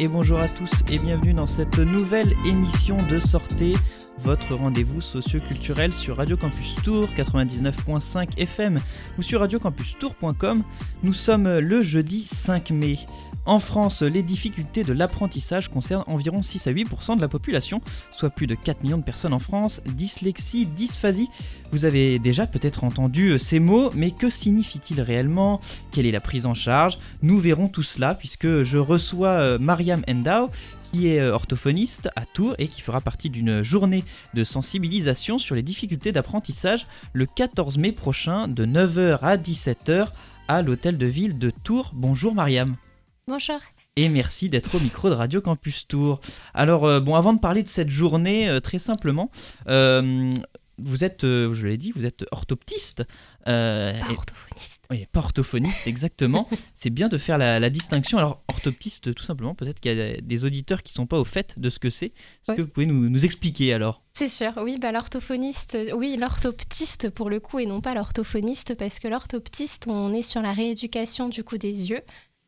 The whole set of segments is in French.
Et bonjour à tous et bienvenue dans cette nouvelle émission de Sortez, votre rendez-vous socio-culturel sur Radio Campus Tour 99.5 FM ou sur radiocampustour.com. Nous sommes le jeudi 5 mai. En France, les difficultés de l'apprentissage concernent environ 6 à 8% de la population, soit plus de 4 millions de personnes en France. Dyslexie, dysphasie, vous avez déjà peut-être entendu euh, ces mots, mais que signifie-t-il réellement? Quelle est la prise en charge? Nous verrons tout cela puisque je reçois euh, Mariam Endao, qui est euh, orthophoniste à Tours et qui fera partie d'une journée de sensibilisation sur les difficultés d'apprentissage le 14 mai prochain de 9h à 17h à l'hôtel de ville de Tours. Bonjour Mariam. Bonjour. Et merci d'être au micro de Radio Campus Tour. Alors, euh, bon, avant de parler de cette journée, euh, très simplement, euh, vous êtes, je l'ai dit, vous êtes orthoptiste. pas orthophoniste. Oui, pas orthophoniste, exactement. C'est bien de faire la, distinction. Alors, orthoptiste, tout simplement, peut-être qu'il y a des auditeurs qui ne sont pas au fait de ce que c'est. Est-ce que vous pouvez nous, expliquer alors? C'est sûr, oui, bah, l'orthophoniste, oui, l'orthoptiste pour le coup, et non pas l'orthophoniste, parce que l'orthoptiste, on est sur la rééducation du coup des yeux.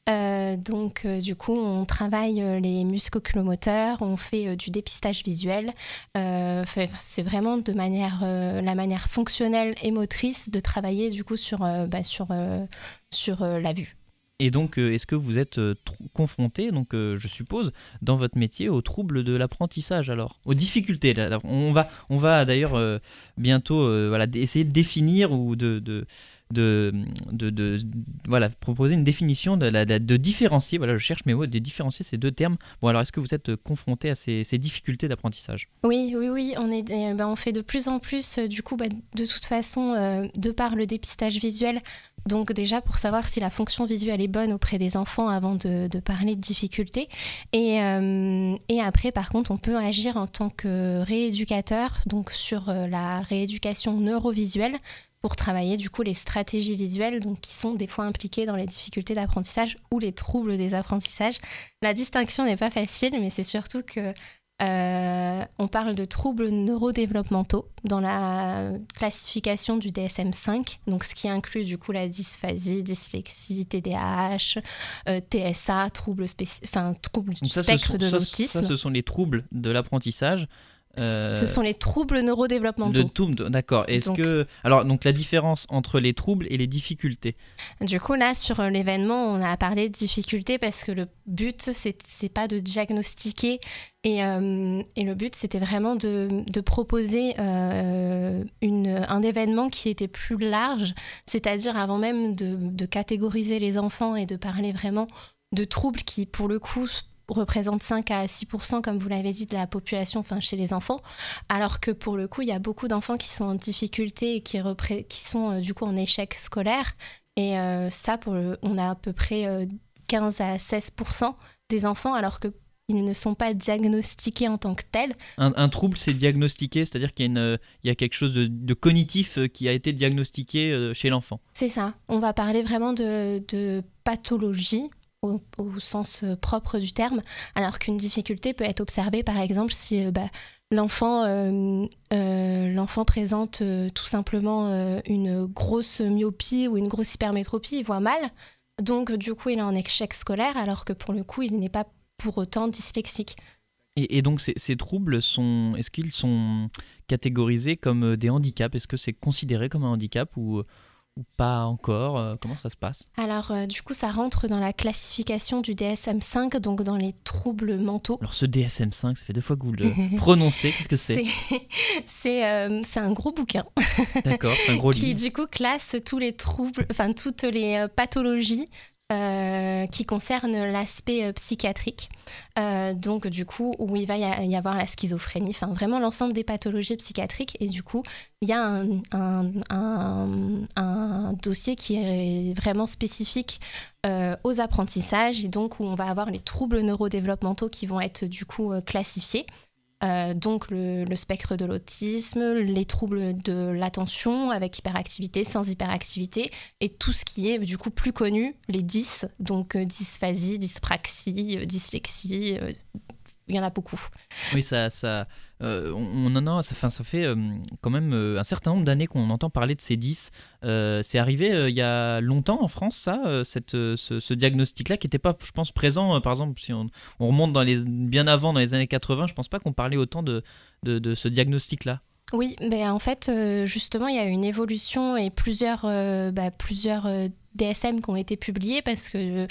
Euh, donc, euh, du coup, on travaille euh, les muscles oculomoteurs, on fait du dépistage visuel. c'est vraiment de manière, la manière fonctionnelle et motrice de travailler du coup sur, bah, sur, sur la vue. Et donc, est-ce que vous êtes confronté, donc je suppose, dans votre métier aux troubles de l'apprentissage alors, aux difficultés On va, on va d'ailleurs bientôt voilà, essayer de définir ou de, de, voilà, proposer une définition, de, différencier, voilà, je cherche mes mots, de différencier ces deux termes. Bon, alors est-ce que vous êtes confronté à ces, difficultés d'apprentissage? Oui, oui, oui, on, est, eh ben, on fait de plus en plus, euh, du coup, bah, de toute façon, euh, de par le dépistage visuel, donc déjà pour savoir si la fonction visuelle est bonne auprès des enfants avant de, parler de difficultés. Et, euh, et, après, par contre, on peut agir en tant que rééducateur, donc sur la rééducation neurovisuelle pour travailler du coup les stratégies visuelles donc, qui sont des fois impliquées dans les difficultés d'apprentissage ou les troubles des apprentissages. La distinction n'est pas facile, mais c'est surtout que euh, on parle de troubles neurodéveloppementaux dans la classification du DSM-5, donc ce qui inclut du coup la dysphasie, dyslexie, TDAH, euh, TSA, troubles, enfin, troubles du spectre de l'autisme. Ça, ce sont les troubles de l'apprentissage. Euh, Ce sont les troubles neurodéveloppementaux. d'accord. Est-ce que alors donc la différence entre les troubles et les difficultés Du coup là sur euh, l'événement on a parlé de difficultés parce que le but c'est pas de diagnostiquer et, euh, et le but c'était vraiment de, de proposer une, un événement qui était plus large, c'est-à-dire avant même de, de catégoriser les enfants et de parler vraiment de troubles qui pour le coup représente 5 à 6% comme vous l'avez dit, de la population enfin, chez les enfants, alors que pour le coup, il y a beaucoup d'enfants qui sont en difficulté et qui, qui sont euh, du coup en échec scolaire. Et euh, ça, pour on a à peu près 15 euh, à 16% des enfants, alors que ils ne sont pas diagnostiqués en tant que tels. Un, trouble, c'est diagnostiqué, c'est-à-dire qu'il y, a il y a quelque chose de, de, cognitif qui a été diagnostiqué chez l'enfant. C'est ça. On va parler vraiment de, de pathologie au, sens euh, propre du terme, alors qu'une difficulté peut être observée par exemple si euh, bah, l'enfant euh, l'enfant présente tout simplement une grosse myopie ou une grosse hypermétropie, il voit mal, donc du coup il est en échec scolaire alors que pour le coup il n'est pas pour autant dyslexique. Et, donc ces, ces, troubles sont, est-ce qu'ils sont catégorisés comme des handicaps? Est-ce que c'est considéré comme un handicap ou ou pas encore euh, Comment ça se passe? Alors, euh, du coup, ça rentre dans la classification du DSM-5, donc dans les troubles mentaux. Alors, ce DSM-5, ça fait deux fois que vous le prononcez. Qu'est-ce que c'est? Euh, C'est un gros bouquin. D'accord, c'est un gros livre. Qui, du coup, classe tous les troubles, enfin, toutes les pathologies euh, qui concerne l'aspect euh, psychiatrique. Euh, donc, du coup, où il va y, avoir la schizophrénie, enfin, vraiment l'ensemble des pathologies psychiatriques. Et du coup, il y a un, un, dossier qui est vraiment spécifique aux apprentissages et donc où on va avoir les troubles neurodéveloppementaux qui vont être, du coup, classifiés. Euh, donc le, spectre de l'autisme, les troubles de l'attention avec hyperactivité, sans hyperactivité, et tout ce qui est du coup plus connu, les 10, donc euh, dysphasie, dyspraxie, euh, dyslexie, il y en a beaucoup. Oui, ça, ça on, en a, ça, ça fait quand même un certain nombre d'années qu'on entend parler de ces 10. c'est arrivé il y a longtemps en France, ça, cette, ce, diagnostic-là, qui n'était pas, je pense, présent, par exemple, si on, remonte bien avant, dans les années 80, je pense pas qu'on parlait autant de, de ce diagnostic-là. Oui, ben en fait, euh, justement, il y a une évolution et plusieurs, euh, bah, plusieurs euh, DSM qui ont été publiés parce que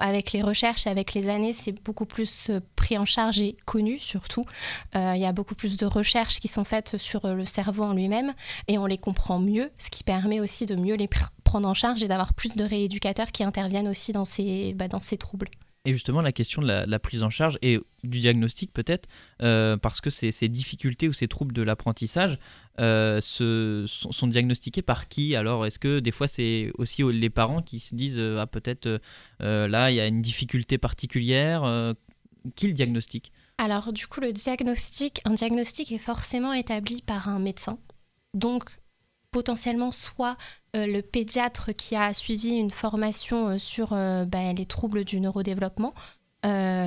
avec les recherches, avec les années, c'est beaucoup plus pris en charge et connu surtout. Il y a beaucoup plus de recherches qui sont faites sur le cerveau en lui-même et on les comprend mieux, ce qui permet aussi de mieux les prendre en charge et d'avoir plus de rééducateurs qui interviennent aussi dans ces, bah, dans ces troubles. Et justement, la question de la, prise en charge et du diagnostic peut-être, euh, parce que ces, difficultés ou ces troubles de l'apprentissage euh, sont, diagnostiqués par qui? Alors, est-ce que des fois c'est aussi les parents qui se disent, euh, ah peut-être là, il y a une difficulté particulière Qui le diagnostique? Alors, du coup, le diagnostic, un diagnostic est forcément établi par un médecin. Donc, potentiellement soit euh, le pédiatre qui a suivi une formation euh, sur euh, bah, les troubles du neurodéveloppement.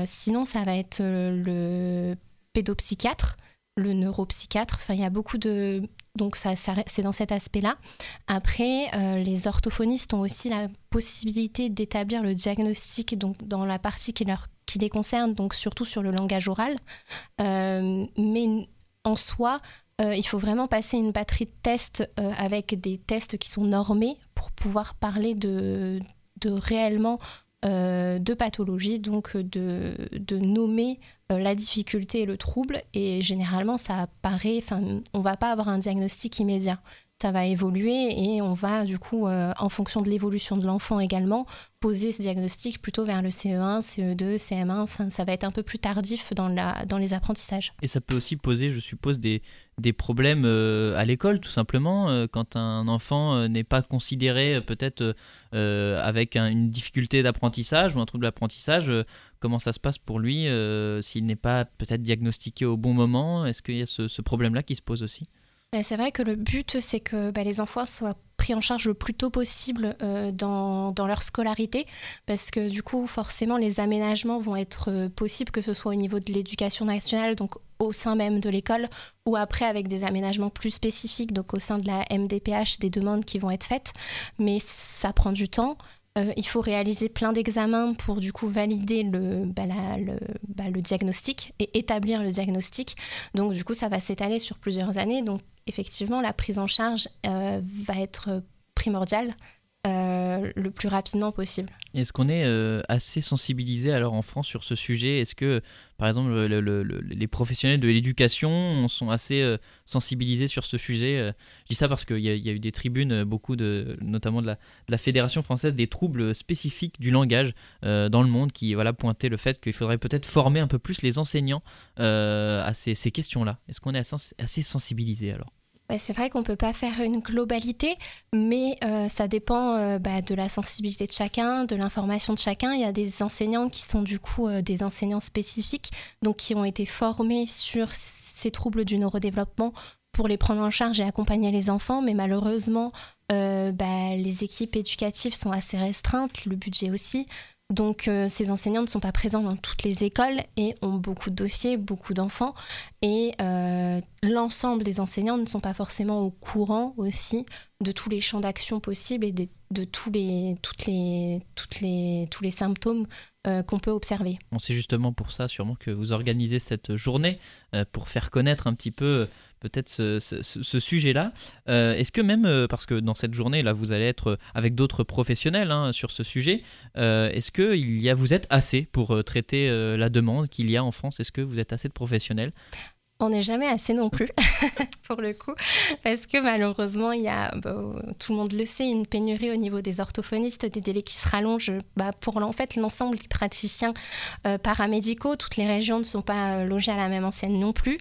sinon, ça va être le pédopsychiatre, le neuropsychiatre. Enfin, il y a beaucoup de... Donc, c'est dans cet aspect-là. Après, les orthophonistes ont aussi la possibilité d'établir le diagnostic donc, dans la partie qui, leur, qui les concerne, donc surtout sur le langage oral. mais en soi, euh, il faut vraiment passer une batterie de tests euh, avec des tests qui sont normés pour pouvoir parler de, réellement euh, de pathologie, donc de, de nommer la difficulté et le trouble. Et généralement, ça apparaît, enfin, on va pas avoir un diagnostic immédiat ça va évoluer et on va du coup, euh, en fonction de l'évolution de l'enfant également, poser ce diagnostic plutôt vers le CE1, CE2, CM1. Enfin, ça va être un peu plus tardif dans, les apprentissages. Et ça peut aussi poser, je suppose, des, des problèmes euh, à l'école, tout simplement, euh, quand un enfant n'est pas considéré peut-être avec une difficulté d'apprentissage ou un trouble d'apprentissage. comment ça se passe pour lui s'il n'est pas peut-être diagnostiqué au bon moment? Est-ce qu'il y a ce, problème-là qui se pose aussi? C'est vrai que le but, c'est que bah, les enfants soient pris en charge le plus tôt possible euh, dans, leur scolarité, parce que du coup, forcément, les aménagements vont être euh, possibles, que ce soit au niveau de l'éducation nationale, donc au sein même de l'école, ou après avec des aménagements plus spécifiques, donc au sein de la MDPH, des demandes qui vont être faites, mais ça prend du temps. Euh, il faut réaliser plein d'examens pour du coup valider le, bah, bah, le, diagnostic et établir le diagnostic. Donc du coup, ça va s'étaler sur plusieurs années. Donc effectivement, la prise en charge euh, va être primordiale euh, le plus rapidement possible. Est-ce qu'on est, euh, assez sensibilisé alors en France sur ce sujet? Est-ce que, par exemple, les professionnels de l'éducation sont assez sensibilisés sur ce sujet? Je dis ça parce qu'il y, a eu des tribunes, beaucoup de, notamment de la, Fédération française des troubles spécifiques du langage dans le monde, qui voilà pointait le fait qu'il faudrait peut-être former un peu plus les enseignants à ces, ces questions-là. Est-ce qu'on est assez sensibilisé alors? C'est vrai qu'on ne peut pas faire une globalité, mais euh, ça dépend euh, bah, de la sensibilité de chacun, de l'information de chacun. Il y a des enseignants qui sont du coup euh, des enseignants spécifiques, donc qui ont été formés sur ces troubles du neurodéveloppement pour les prendre en charge et accompagner les enfants, mais malheureusement, bah, les équipes éducatives sont assez restreintes, le budget aussi. Donc euh, ces enseignants ne sont pas présents dans toutes les écoles et ont beaucoup de dossiers, beaucoup d'enfants. Et euh, l'ensemble des enseignants ne sont pas forcément au courant aussi de tous les champs d'action possibles et de, tous, les, les, les, tous les symptômes euh, qu'on peut observer. Bon, c'est justement pour ça sûrement que vous organisez cette journée, pour faire connaître un petit peu peut-être ce, sujet-là. Euh, est-ce que même, euh, parce que dans cette journée, là, vous allez être avec d'autres professionnels hein, sur ce sujet, euh, est-ce que il y a, vous êtes assez pour traiter la demande qu'il y a en France? Est-ce que vous êtes assez de professionnels? On n'est jamais assez non plus, pour le coup, parce que malheureusement, il y a, bah, tout le monde le sait, une pénurie au niveau des orthophonistes, des délais qui se rallongent bah, pour l'ensemble des praticiens euh, paramédicaux. Toutes les régions ne sont pas euh, logées à la même enseigne non plus.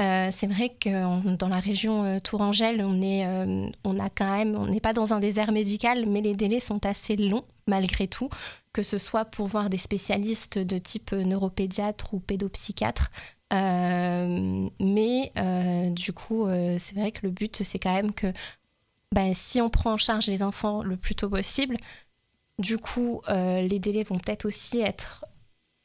Euh, c'est vrai que dans la région Tourangelle, on a on n'est pas dans un désert médical, mais les délais sont assez longs malgré tout, que ce soit pour voir des spécialistes de type neuropédiatre ou pédopsychiatre. Euh, mais euh, du coup, euh, c'est vrai que le but, c'est quand même que ben, si on prend en charge les enfants le plus tôt possible, du coup, les délais vont peut-être aussi être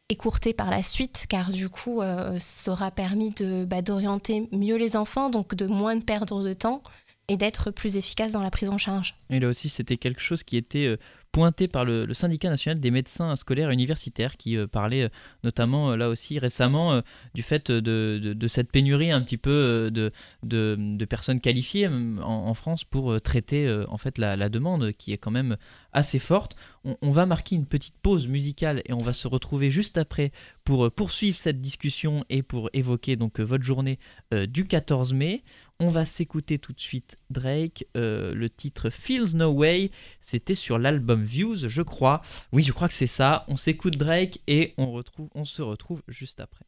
écourté par la suite, car du coup, ça aura permis de, bah, d'orienter mieux les enfants, donc de moins perdre de temps et d'être plus efficace dans la prise en charge. Et là aussi, c'était quelque chose qui était pointé par le, syndicat national des médecins scolaires et universitaires qui euh, parlait euh, notamment euh, là aussi récemment du fait de, cette pénurie un petit peu de, personnes qualifiées en, France pour traiter en fait la, demande qui est quand même assez forte. On, va marquer une petite pause musicale et on va se retrouver juste après pour poursuivre cette discussion et pour évoquer donc votre journée du 14 mai. On va s'écouter tout de suite Drake, euh, le titre Feels No Way, c'était sur l'album Views, je crois. Oui, je crois que c'est ça. On s'écoute Drake et on, se retrouve juste après.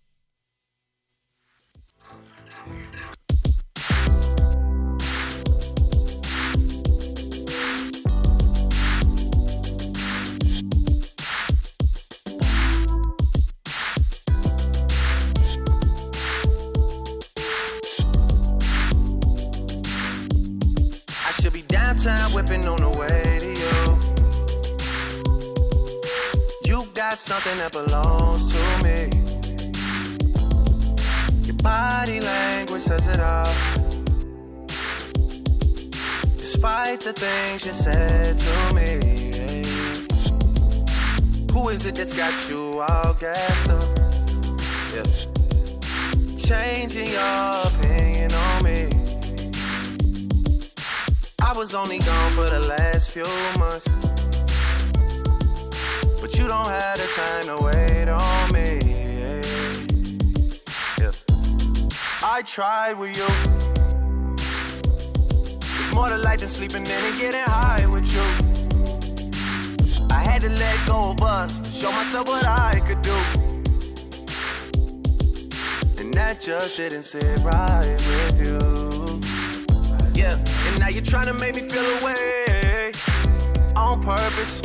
Time whipping on the way to you. You got something that belongs to me. Your body language says it all. Despite the things you said to me. Who is it that's got you all gassed up? Yeah. Changing your opinion I was only gone for the last few months. But you don't have the time to wait on me. Yeah. I tried with you. It's more to life than sleeping in and getting high with you. I had to let go of us to show myself what I could do. And that just didn't sit right with you. Yeah. Now you're trying to make me feel away on purpose.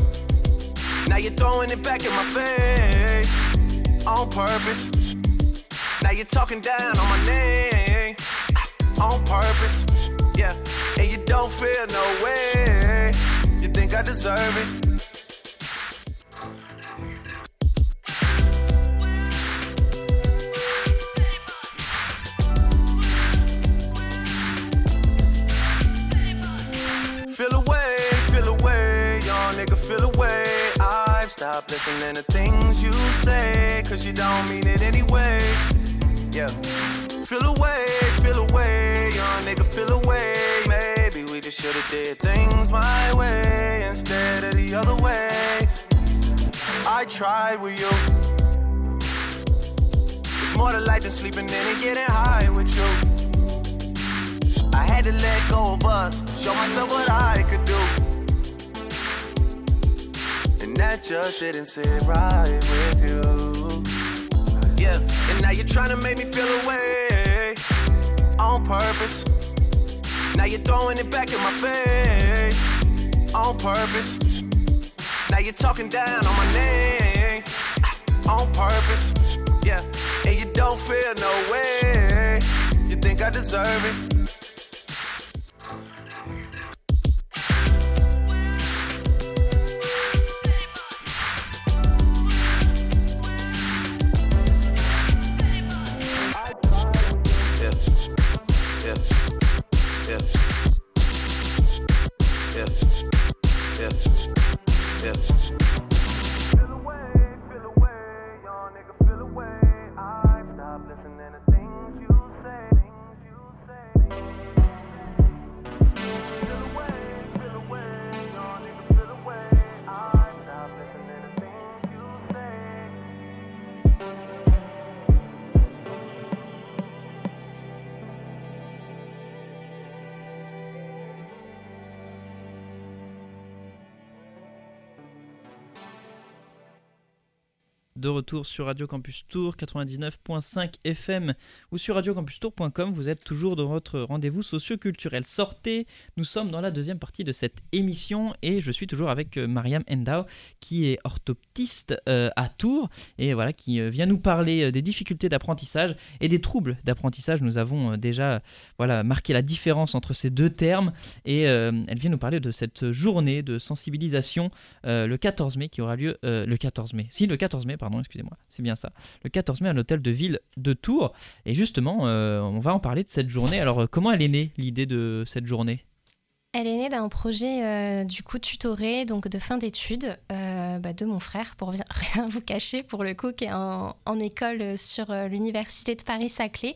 Now you're throwing it back in my face on purpose. Now you're talking down on my name on purpose. Yeah, and you don't feel no way. You think I deserve it? Listening to things you say, cause you don't mean it anyway. Yeah. Feel away, feel away, young nigga, feel away. Maybe we just should've did things my way instead of the other way. I tried with you. It's more to life than sleeping in and getting high with you. I had to let go of us show myself what I could do that just didn't sit right with you. Yeah, and now you're trying to make me feel away on purpose. Now you're throwing it back in my face on purpose. Now you're talking down on my name on purpose. Yeah, and you don't feel no way. You think I deserve it? De retour sur Radio Campus Tour 99.5 FM ou sur radiocampustour.com. Vous êtes toujours dans votre rendez-vous socio-culturel. Sortez, nous sommes dans la deuxième partie de cette émission et je suis toujours avec euh, Mariam Endao qui est orthoptiste euh, à Tours et voilà qui euh, vient nous parler des difficultés d'apprentissage et des troubles d'apprentissage. Nous avons déjà voilà marqué la différence entre ces deux termes et elle vient nous parler de cette journée de sensibilisation le 14 mai qui aura lieu le 14 mai. Si le 14 mai pardon excusez-moi, c'est bien ça. Le 14 mai à l'hôtel de ville de Tours. Et justement, on va en parler de cette journée. Alors, comment elle est née, l'idée de cette journée? Elle est née d'un projet euh, du coup tutoré, donc de fin d'études, euh, bah, de mon frère, pour rien vous cacher, pour le coup, qui est en, école sur euh, l'université de Paris-Saclay,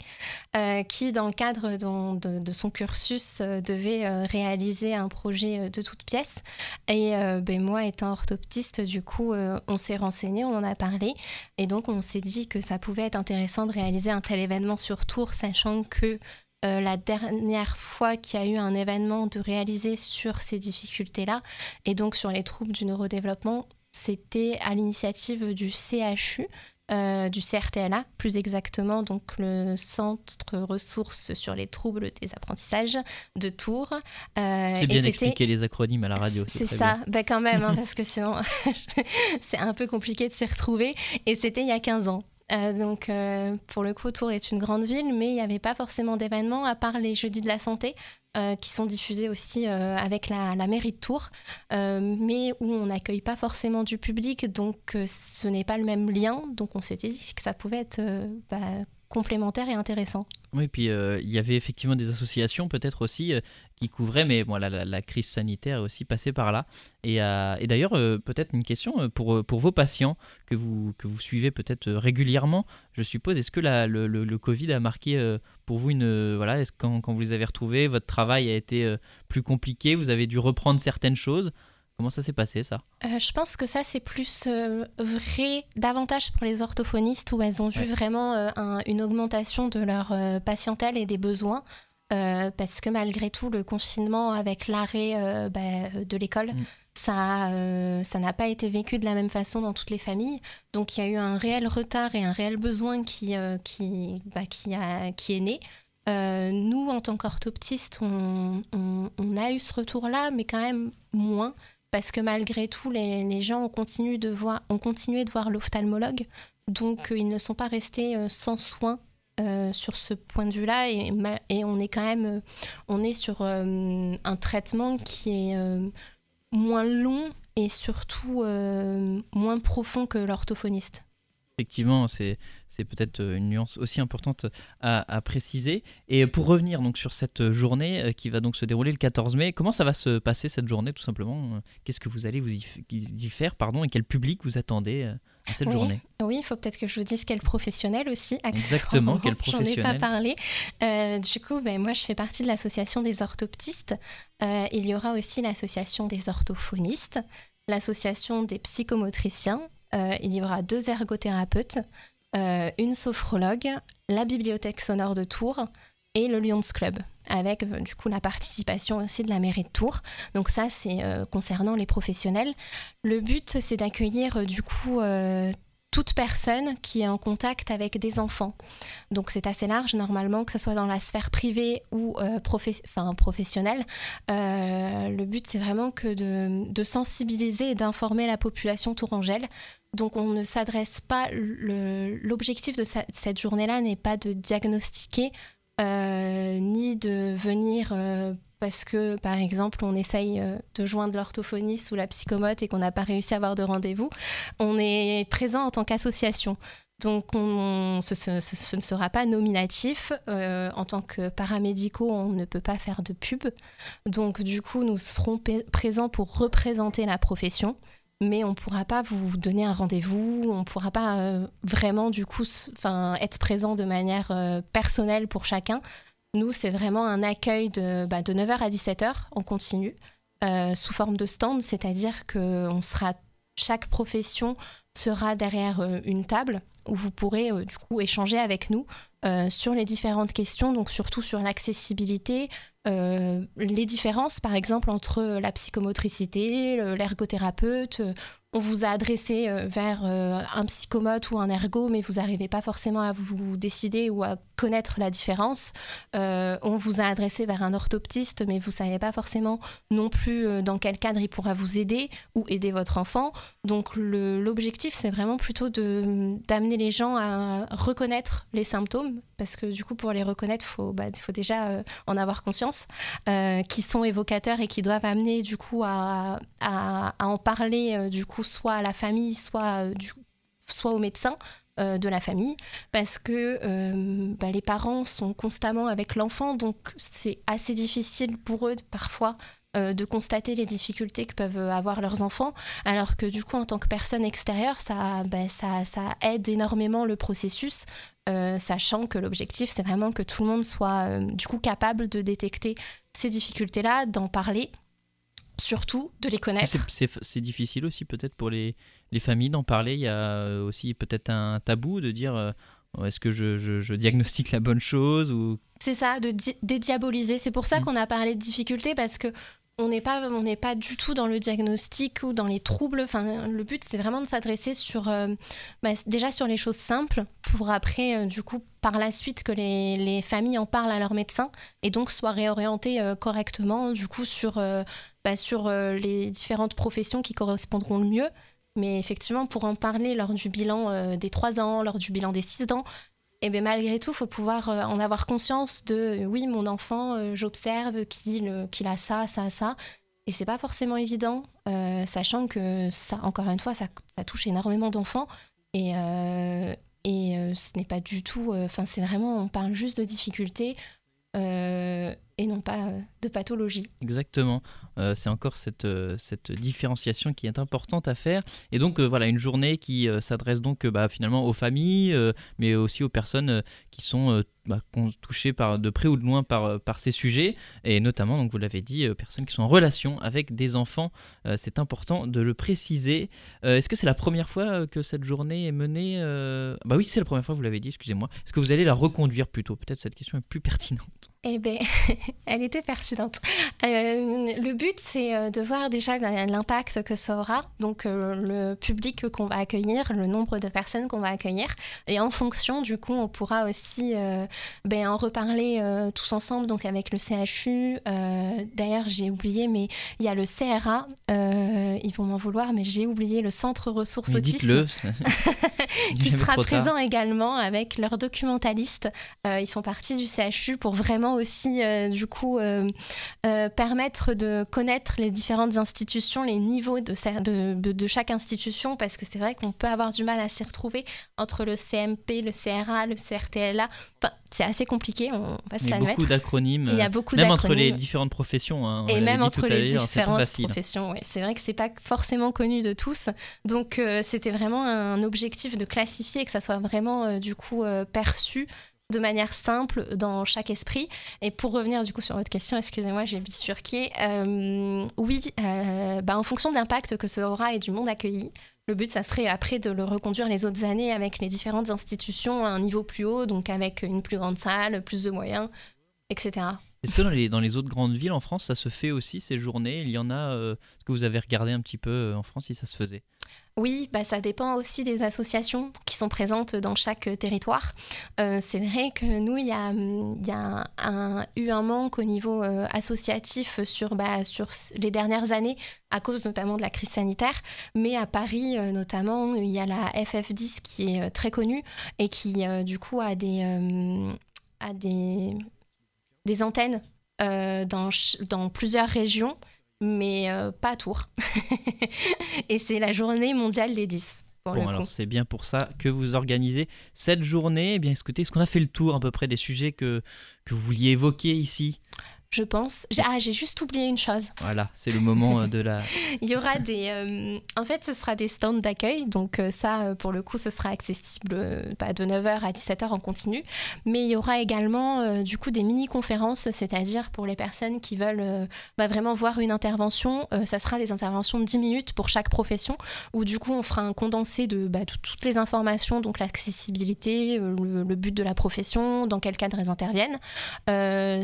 qui, dans le cadre de, son cursus, devait réaliser un projet de toute pièce. Et ben, moi, étant orthoptiste, du coup, on s'est renseigné, on en a parlé, et donc on s'est dit que ça pouvait être intéressant de réaliser un tel événement sur Tours, sachant que euh, la dernière fois qu'il y a eu un événement de réaliser sur ces difficultés-là, et donc sur les troubles du neurodéveloppement, c'était à l'initiative du CHU, euh, du CRTLA, plus exactement, donc le Centre ressources sur les troubles des apprentissages de Tours. Euh, c'est bien expliquer les acronymes à la radio. C'est ça, ben quand même, hein, parce que sinon c'est un peu compliqué de s'y retrouver. Et c'était il y a 15 ans. Euh, donc, euh, pour le coup, Tours est une grande ville, mais il n'y avait pas forcément d'événements, à part les Jeudis de la Santé, euh, qui sont diffusés aussi avec la, mairie de Tours, mais où on n'accueille pas forcément du public, donc ce n'est pas le même lien. Donc, on s'était dit que ça pouvait être bah, complémentaire et intéressant. Oui, puis euh, il y avait effectivement des associations peut-être aussi euh, qui couvraient, mais bon, la, crise sanitaire est aussi passée par là. Et, euh, et d'ailleurs, peut-être une question pour, pour vos patients que vous, que vous suivez peut-être régulièrement, je suppose. Est-ce que la, le, le, Covid a marqué pour vous une... voilà, est-ce que quand, quand, vous les avez retrouvés, votre travail a été plus compliqué, vous avez dû reprendre certaines choses Comment ça s'est passé ça? Euh, Je pense que ça c'est plus euh, vrai davantage pour les orthophonistes où elles ont vu vraiment euh, une augmentation de leur patientèle et des besoins. parce que malgré tout, le confinement avec l'arrêt bah, de l'école, mm. ça ça n'a pas été vécu de la même façon dans toutes les familles. Donc il y a eu un réel retard et un réel besoin qui, qui, bah, qui, a, qui est né. nous, en tant qu'orthoptistes, on, on, a eu ce retour-là, mais quand même moins parce que malgré tout, les, gens ont continué de voir, ont continué de voir l'ophtalmologue, donc euh, ils ne sont pas restés euh, sans soins euh, sur ce point de vue-là, et, et, on est quand même, on est sur un traitement qui est moins long et surtout moins profond que l'orthophoniste. Effectivement, c'est peut-être euh, une nuance aussi importante à, préciser. Et pour revenir donc sur cette journée euh, qui va donc se dérouler le 14 mai, comment ça va se passer cette journée tout simplement? Qu'est-ce que vous allez vous y, faire pardon, et quel public vous attendez euh, à cette journée? Oui, il faut peut-être que je vous dise quel professionnel aussi. Exactement, quel professionnel. J'en ai pas parlé. du coup, ben, moi, je fais partie de l'association des orthoptistes. il y aura aussi l'association des orthophonistes, l'association des psychomotriciens. Il y aura deux ergothérapeutes, euh, une sophrologue, la bibliothèque sonore de Tours et le Lions Club, avec euh, du coup la participation aussi de la mairie de Tours. Donc ça, c'est euh, concernant les professionnels. Le but, c'est d'accueillir du coup toute personne qui est en contact avec des enfants. Donc c'est assez large normalement, que ce soit dans la sphère privée ou euh, professionnelle. Euh, le but c'est vraiment que de, sensibiliser et d'informer la population tourangelle. Donc on ne s'adresse pas, l'objectif de cette journée-là n'est pas de diagnostiquer euh, ni de venir parce que, par exemple, on essaye euh, de joindre l'orthophoniste ou la psychomote et qu'on n'a pas réussi à avoir de rendez-vous, on est présent en tant qu'association. Donc, ce, ne sera pas nominatif. Euh, en tant que paramédicaux, on ne peut pas faire de pub. Donc, du coup, nous serons présents pour représenter la profession. Mais on ne pourra pas vous donner un rendez-vous, on ne pourra pas euh, vraiment, du coup, être présent de manière personnelle pour chacun. Nous, c'est vraiment un accueil de, bah, de 9h à 17h, on continue, euh, sous forme de stand, c'est-à-dire que on sera, chaque profession sera derrière euh, une table où vous pourrez euh, du coup échanger avec nous sur les différentes questions, donc surtout sur l'accessibilité, les différences par exemple entre la psychomotricité, l'ergothérapeute, on vous a adressé euh, vers euh, un psychomote ou un ergo, mais vous n'arrivez pas forcément à vous décider ou à connaître la différence. Euh, on vous a adressé vers un orthoptiste, mais vous ne savez pas forcément non plus dans quel cadre il pourra vous aider ou aider votre enfant. Donc l'objectif, c'est vraiment plutôt d'amener les gens à reconnaître les symptômes, parce que du coup, pour les reconnaître, il faut, bah, faut déjà en avoir conscience, qui sont évocateurs et qui doivent amener du coup à, à, à en parler du coup soit à la famille, soit, euh, soit au médecin de la famille, parce que bah, les parents sont constamment avec l'enfant, donc c'est assez difficile pour eux parfois de constater les difficultés que peuvent avoir leurs enfants, alors que du coup, en tant que personne extérieure, ça, bah, ça, ça aide énormément le processus, sachant que l'objectif, c'est vraiment que tout le monde soit du coup capable de détecter ces difficultés-là, d'en parler surtout de les connaître. C'est difficile aussi peut-être pour les, les familles d'en parler. Il y a aussi peut-être un tabou de dire euh, est-ce que je, je, diagnostique la bonne chose ou... C'est ça, de dédiaboliser. C'est pour ça mmh. qu'on a parlé de difficultés parce que on n'est pas on n'est pas du tout dans le diagnostic ou dans les troubles enfin le but c'est vraiment de s'adresser sur euh, bah, déjà sur les choses simples pour après euh, du coup par la suite que les, les, familles en parlent à leur médecin et donc soient réorientées euh, correctement du coup sur sur les différentes professions qui correspondront le mieux mais effectivement pour en parler lors du bilan des 3 ans lors du bilan des 6 ans et bien malgré tout, il faut pouvoir euh, en avoir conscience de oui, mon enfant, euh, j'observe qu'il a ça, ça, ça. Et c'est pas forcément évident, euh, sachant que ça, encore une fois, ça, ça touche énormément d'enfants. Et, et ce n'est pas du tout. Enfin, c'est vraiment, on parle juste de difficultés et non pas de pathologie. Exactement. c'est encore cette, cette différenciation qui est importante à faire. Et donc, voilà, une journée qui s'adresse donc bah, finalement aux familles, mais aussi aux personnes qui sont bah, touchées par, de près ou de loin par, par ces sujets. Et notamment, donc, vous l'avez dit, personnes qui sont en relation avec des enfants. c'est important de le préciser. Est-ce que c'est la première fois que cette journée est menée Bah oui, c'est la première fois, vous l'avez dit, excusez-moi. Est-ce que vous allez la reconduire plutôt? Peut-être cette question est plus pertinente. Eh bien, elle était pertinente. Euh, le but, c'est euh, de voir déjà l'impact que ça aura, donc euh, le public qu'on va accueillir, le nombre de personnes qu'on va accueillir. Et en fonction, du coup, on pourra aussi ben, en reparler tous ensemble, donc avec le CHU. D'ailleurs, j'ai oublié, mais il y a le CRA. ils vont m'en vouloir, mais j'ai oublié le Centre Ressources Autisme. qui sera présent également avec leurs documentalistes. ils font partie du CHU pour vraiment aussi, euh, du coup, euh, euh, permettre de connaître les différentes institutions, les niveaux de, de, de chaque institution, parce que c'est vrai qu'on peut avoir du mal à s'y retrouver entre le CMP, le CRA, le CRTLA. Enfin, c'est assez compliqué, on va se la mettre. beaucoup d'acronymes. Il y a beaucoup Même entre les différentes professions. Hein, et même entre les différentes professions. C'est vrai que c'est pas forcément connu de tous. Donc, c'était vraiment un objectif de classifier et que ça soit vraiment, du coup, perçu de manière simple dans chaque esprit. Et pour revenir du coup sur votre question, excusez-moi, j'ai bifurqué. Euh, oui, euh, bah, en fonction de l'impact que ça aura et du monde accueilli, le but, ça serait après de le reconduire les autres années avec les différentes institutions à un niveau plus haut, donc avec une plus grande salle, plus de moyens, etc. Est-ce que dans les, autres grandes villes en France, ça se fait aussi ces journées? Il y en a euh, Est-ce que vous avez regardé un petit peu euh, en France si ça se faisait? Oui, bah ça dépend aussi des associations qui sont présentes dans chaque territoire. Euh, c'est vrai que nous, il y a, y a eu un manque au niveau associatif sur, bah, les dernières années, à cause notamment de la crise sanitaire. Mais à Paris, notamment, il y a la FF10 qui est très connue et qui, du coup, a des, a des des antennes euh, dans, dans, plusieurs régions, mais euh, pas à Tours. et c'est la journée mondiale des 10. bon, alors c'est bien pour ça que vous organisez cette journée. Eh bien, écoutez, est-ce qu'on a fait le tour à peu près des sujets que, que vous vouliez évoquer ici? Je pense. Ah, j'ai juste oublié une chose. Voilà, c'est le moment euh, de la. il y aura des. Euh, en fait, ce sera des stands d'accueil. Donc, euh, ça, pour le coup, ce sera accessible pas de 9h à 17h en continu. Mais il y aura également, du coup, des mini-conférences, c'est-à-dire pour les personnes qui veulent bah, vraiment voir une intervention. ça sera des interventions de 10 minutes pour chaque profession, où du coup, on fera un condensé de, bah, toutes les informations, donc l'accessibilité, le, le, but de la profession, dans quel cadre elles interviennent.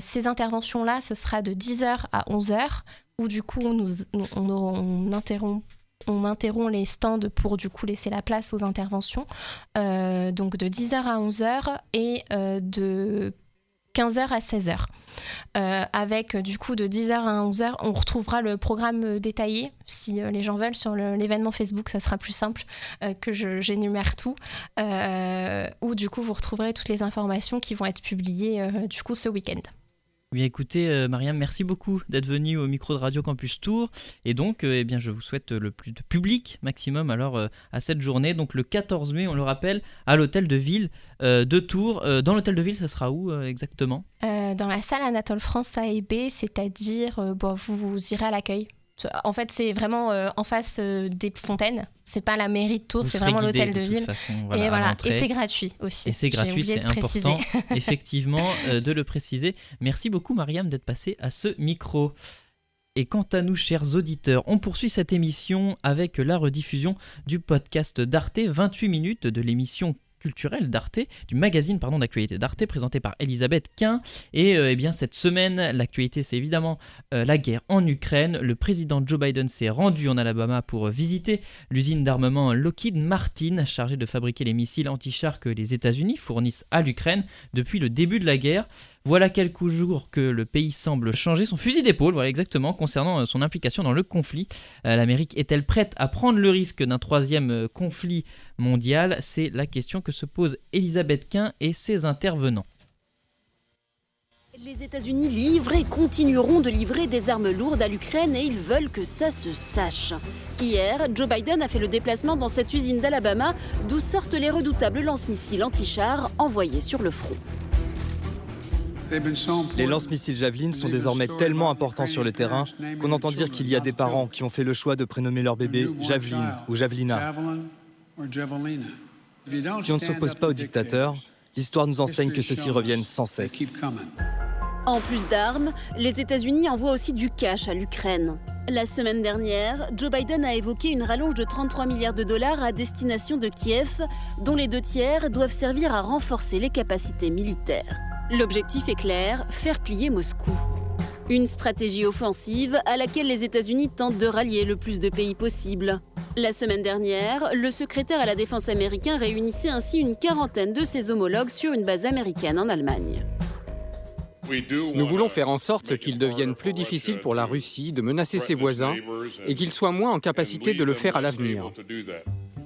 ces interventions-là, ce sera de 10h à 11h, où du coup, nous, on, interrompt on interrompt les stands pour du coup laisser la place aux interventions. Euh, donc de 10h à 11h et euh, de 15h à 16h. Euh, avec du coup de 10h à 11h, on retrouvera le programme détaillé. Si les gens veulent, sur l'événement Facebook, ça sera plus simple que j'énumère tout. où du coup, vous retrouverez toutes les informations qui vont être publiées du coup ce week-end. Oui, écoutez, euh, Mariam, merci beaucoup d'être venue au micro de Radio Campus Tour. Et donc, euh, eh bien, je vous souhaite le plus de public maximum alors euh, à cette journée. Donc, le 14 mai, on le rappelle, à l'hôtel de ville de Tours. dans l'hôtel de ville, ça sera où exactement? Dans la salle Anatole France A et B, c'est-à-dire, bon, vous irez à l'accueil. En fait, c'est vraiment euh, en face euh, des fontaines. C'est pas la mairie de Tours, c'est vraiment l'hôtel de, ville. et voilà, et c'est gratuit aussi. Et c'est gratuit, c'est important, effectivement, euh, de le préciser. Merci beaucoup, Mariam, d'être passée à ce micro. Et quant à nous, chers auditeurs, on poursuit cette émission avec la rediffusion du podcast d'Arte, 28 minutes de l'émission culturel d'Arte, du magazine pardon d'actualité d'Arte présenté par Elisabeth Quint. Et euh, eh bien cette semaine, l'actualité c'est évidemment euh, la guerre en Ukraine. Le président Joe Biden s'est rendu en Alabama pour visiter l'usine d'armement Lockheed Martin chargée de fabriquer les missiles anti-chars que les États-Unis fournissent à l'Ukraine depuis le début de la guerre. Voilà quelques jours que le pays semble changer son fusil d'épaule, voilà exactement, concernant euh, son implication dans le conflit. Euh, L'Amérique est-elle prête à prendre le risque d'un troisième euh, conflit mondial? C'est la question que se pose Elisabeth Quint et ses intervenants. Les États-Unis livrent et continueront de livrer des armes lourdes à l'Ukraine et ils veulent que ça se sache. Hier, Joe Biden a fait le déplacement dans cette usine d'Alabama d'où sortent les redoutables lance-missiles anti-chars envoyés sur le front. Les lance-missiles Javelin sont désormais tellement importants sur le terrain qu'on entend dire qu'il y a des parents qui ont fait le choix de prénommer leur bébé Javelin ou Javelina. Si on ne s'oppose pas aux dictateurs, l'histoire nous enseigne que ceux-ci reviennent sans cesse. En plus d'armes, les États-Unis envoient aussi du cash à l'Ukraine. La semaine dernière, Joe Biden a évoqué une rallonge de 33 milliards de dollars à destination de Kiev, dont les deux tiers doivent servir à renforcer les capacités militaires. L'objectif est clair, faire plier Moscou. Une stratégie offensive à laquelle les États-Unis tentent de rallier le plus de pays possible. La semaine dernière, le secrétaire à la défense américain réunissait ainsi une quarantaine de ses homologues sur une base américaine en Allemagne. Nous voulons faire en sorte qu'il devienne plus difficile pour la Russie de menacer ses voisins et qu'il soit moins en capacité de le faire à l'avenir.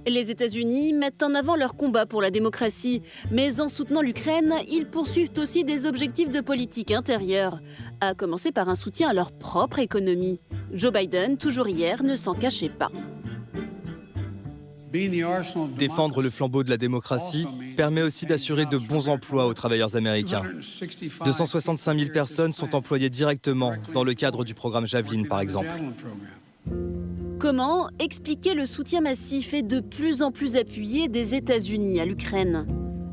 Les États-Unis mettent en avant leur combat pour la démocratie, mais en soutenant l'Ukraine, ils poursuivent aussi des objectifs de politique intérieure, à commencer par un soutien à leur propre économie. Joe Biden, toujours hier, ne s'en cachait pas. Défendre le flambeau de la démocratie permet aussi d'assurer de bons emplois aux travailleurs américains. 265 000 personnes sont employées directement dans le cadre du programme Javelin, par exemple. Comment expliquer le soutien massif et de plus en plus appuyé des États-Unis à l'Ukraine?